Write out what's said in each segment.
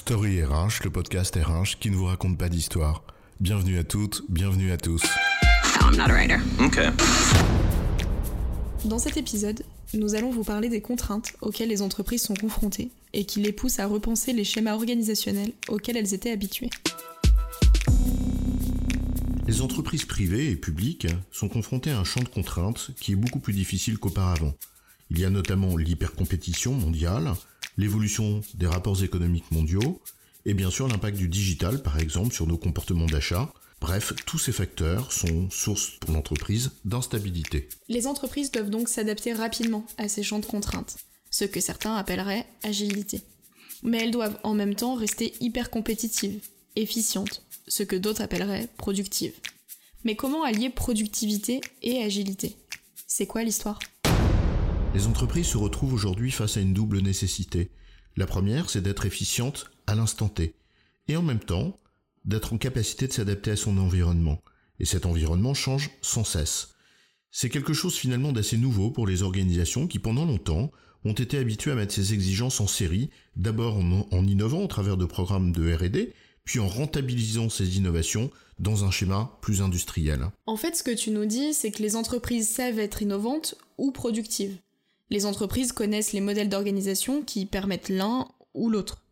Story RH, le podcast RH qui ne vous raconte pas d'histoire. Bienvenue à toutes, bienvenue à tous. I'm not a writer. Okay. Dans cet épisode, nous allons vous parler des contraintes auxquelles les entreprises sont confrontées et qui les poussent à repenser les schémas organisationnels auxquels elles étaient habituées. Les entreprises privées et publiques sont confrontées à un champ de contraintes qui est beaucoup plus difficile qu'auparavant. Il y a notamment l'hypercompétition mondiale, l'évolution des rapports économiques mondiaux, et bien sûr l'impact du digital, par exemple, sur nos comportements d'achat. Bref, tous ces facteurs sont source pour l'entreprise d'instabilité. Les entreprises doivent donc s'adapter rapidement à ces champs de contraintes, ce que certains appelleraient agilité. Mais elles doivent en même temps rester hyper compétitives, efficientes, ce que d'autres appelleraient productives. Mais comment allier productivité et agilité? C'est quoi l'histoire? Les entreprises se retrouvent aujourd'hui face à une double nécessité. La première, c'est d'être efficiente à l'instant T, et en même temps, d'être en capacité de s'adapter à son environnement. Et cet environnement change sans cesse. C'est quelque chose finalement d'assez nouveau pour les organisations qui pendant longtemps ont été habituées à mettre ces exigences en série, d'abord en, en innovant au travers de programmes de RD, puis en rentabilisant ces innovations dans un schéma plus industriel. En fait, ce que tu nous dis, c'est que les entreprises savent être innovantes ou productives. Les entreprises connaissent les modèles d'organisation qui permettent l'un ou l'autre.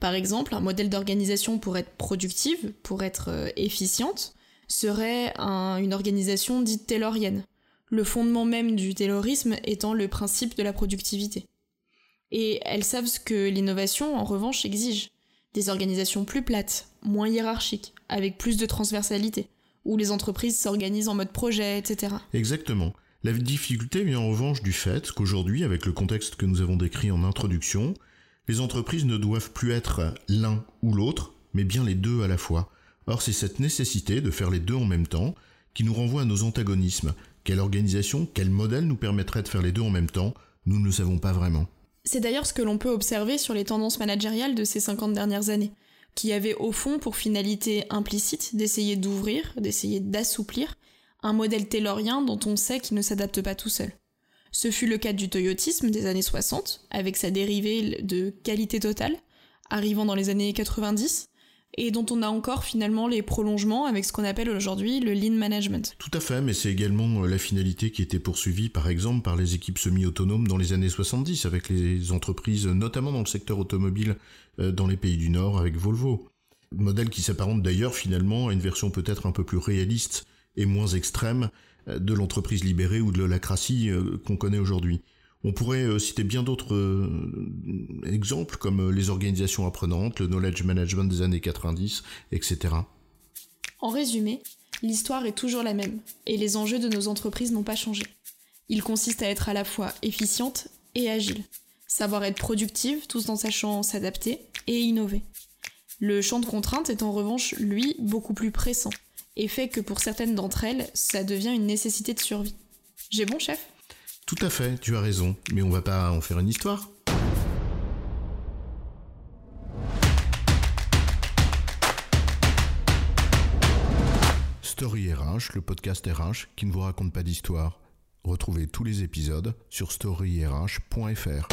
Par exemple, un modèle d'organisation pour être productive, pour être euh, efficiente, serait un- une organisation dite taylorienne. Le fondement même du taylorisme étant le principe de la productivité. Et elles savent ce que l'innovation, en revanche, exige. Des organisations plus plates, moins hiérarchiques, avec plus de transversalité, où les entreprises s'organisent en mode projet, etc. Exactement. La difficulté vient en revanche du fait qu'aujourd'hui, avec le contexte que nous avons décrit en introduction, les entreprises ne doivent plus être l'un ou l'autre, mais bien les deux à la fois. Or, c'est cette nécessité de faire les deux en même temps qui nous renvoie à nos antagonismes. Quelle organisation, quel modèle nous permettrait de faire les deux en même temps? Nous ne le savons pas vraiment. C'est d'ailleurs ce que l'on peut observer sur les tendances managériales de ces 50 dernières années, qui avaient au fond pour finalité implicite d'essayer d'ouvrir, d'essayer d'assouplir un modèle taylorien dont on sait qu'il ne s'adapte pas tout seul. Ce fut le cas du toyotisme des années 60, avec sa dérivée de qualité totale, arrivant dans les années 90, et dont on a encore finalement les prolongements avec ce qu'on appelle aujourd'hui le lean management. Tout à fait, mais c'est également euh, la finalité qui était poursuivie par exemple par les équipes semi-autonomes dans les années 70 avec les entreprises, notamment dans le secteur automobile euh, dans les pays du Nord avec Volvo. Modèle qui s'apparente d'ailleurs finalement à une version peut-être un peu plus réaliste et moins extrême euh, de l'entreprise libérée ou de l'holacratie euh, qu'on connaît aujourd'hui. On pourrait euh, citer bien d'autres exemples comme les organisations apprenantes, le knowledge management des années 90, etc. En résumé, l'histoire est toujours la même, et les enjeux de nos entreprises n'ont pas changé. Ils consistent à être à la fois efficiente et agile, savoir être productive tout en sachant s'adapter et innover. Le champ de contraintes est en revanche, lui, beaucoup plus pressant, et fait que pour certaines d'entre elles, ça devient une nécessité de survie. J'ai bon, chef? Tout à fait, tu as raison, mais on va pas en faire une histoire. Story RH, le podcast RH qui ne vous raconte pas d'histoire. Retrouvez tous les épisodes sur storyrh.fr.